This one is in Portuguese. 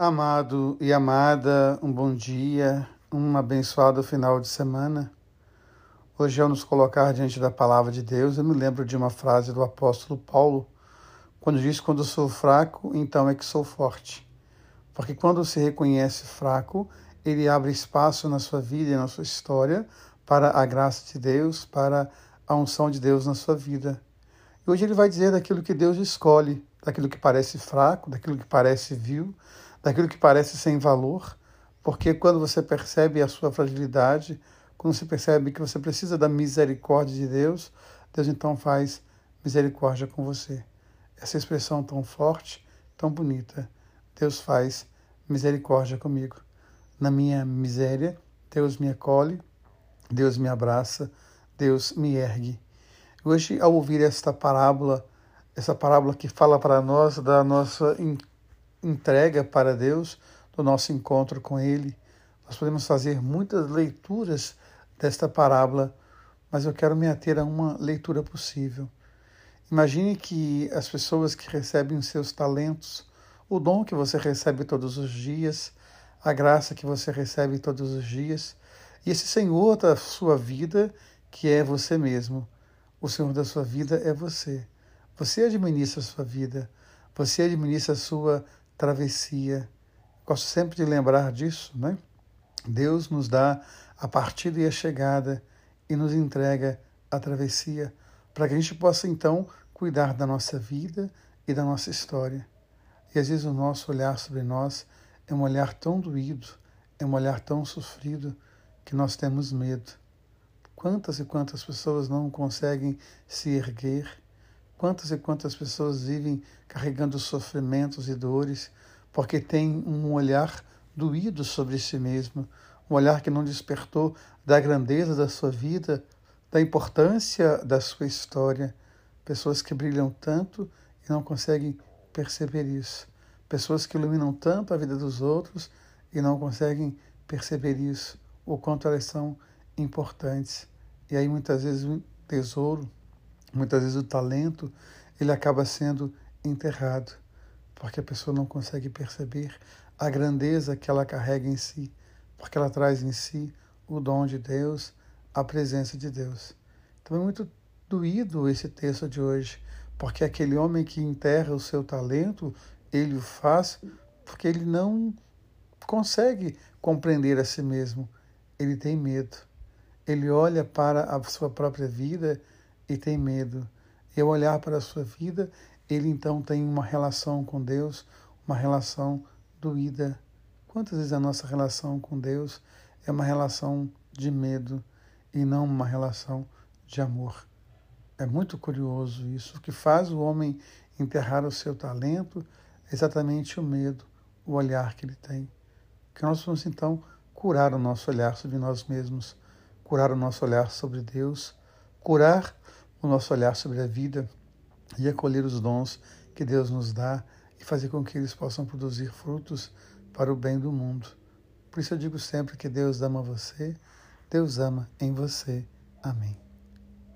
Amado e amada, um bom dia, um abençoado final de semana. Hoje, ao nos colocar diante da palavra de Deus, eu me lembro de uma frase do apóstolo Paulo, quando diz: Quando sou fraco, então é que sou forte. Porque quando se reconhece fraco, ele abre espaço na sua vida e na sua história para a graça de Deus, para a unção de Deus na sua vida. E hoje ele vai dizer daquilo que Deus escolhe, daquilo que parece fraco, daquilo que parece vil, daquilo que parece sem valor, porque quando você percebe a sua fragilidade, quando você percebe que você precisa da misericórdia de Deus, Deus então faz misericórdia com você. Essa expressão tão forte, tão bonita, Deus faz misericórdia comigo. Na minha miséria, Deus me acolhe, Deus me abraça, Deus me ergue. Hoje, ao ouvir esta parábola, essa parábola que fala para nós da nossa entrega para Deus, do nosso encontro com Ele. Nós podemos fazer muitas leituras desta parábola, mas eu quero me ater a uma leitura possível. Imagine que as pessoas que recebem os seus talentos, o dom que você recebe todos os dias, a graça que você recebe todos os dias, e esse Senhor da sua vida, que é você mesmo. O Senhor da sua vida é você. Você administra a sua vida, você administra a sua travessia. Gosto sempre de lembrar disso, né? Deus nos dá a partida e a chegada e nos entrega a travessia para que a gente possa então cuidar da nossa vida e da nossa história. E às vezes o nosso olhar sobre nós é um olhar tão doído, é um olhar tão sofrido que nós temos medo. Quantas e quantas pessoas não conseguem se erguer Quantas e quantas pessoas vivem carregando sofrimentos e dores porque têm um olhar doído sobre si mesmo, um olhar que não despertou da grandeza da sua vida, da importância da sua história. Pessoas que brilham tanto e não conseguem perceber isso. Pessoas que iluminam tanto a vida dos outros e não conseguem perceber isso, o quanto elas são importantes. E aí muitas vezes um tesouro Muitas vezes o talento ele acaba sendo enterrado, porque a pessoa não consegue perceber a grandeza que ela carrega em si, porque ela traz em si o dom de Deus, a presença de Deus. Então é muito doído esse texto de hoje, porque aquele homem que enterra o seu talento, ele o faz porque ele não consegue compreender a si mesmo, ele tem medo. Ele olha para a sua própria vida e tem medo. E ao olhar para a sua vida, ele então tem uma relação com Deus, uma relação doída. Quantas vezes a nossa relação com Deus é uma relação de medo e não uma relação de amor? É muito curioso isso. O que faz o homem enterrar o seu talento é exatamente o medo, o olhar que ele tem. Que nós vamos então curar o nosso olhar sobre nós mesmos, curar o nosso olhar sobre Deus, curar o nosso olhar sobre a vida e acolher os dons que Deus nos dá e fazer com que eles possam produzir frutos para o bem do mundo. Por isso eu digo sempre que Deus ama você, Deus ama em você. Amém.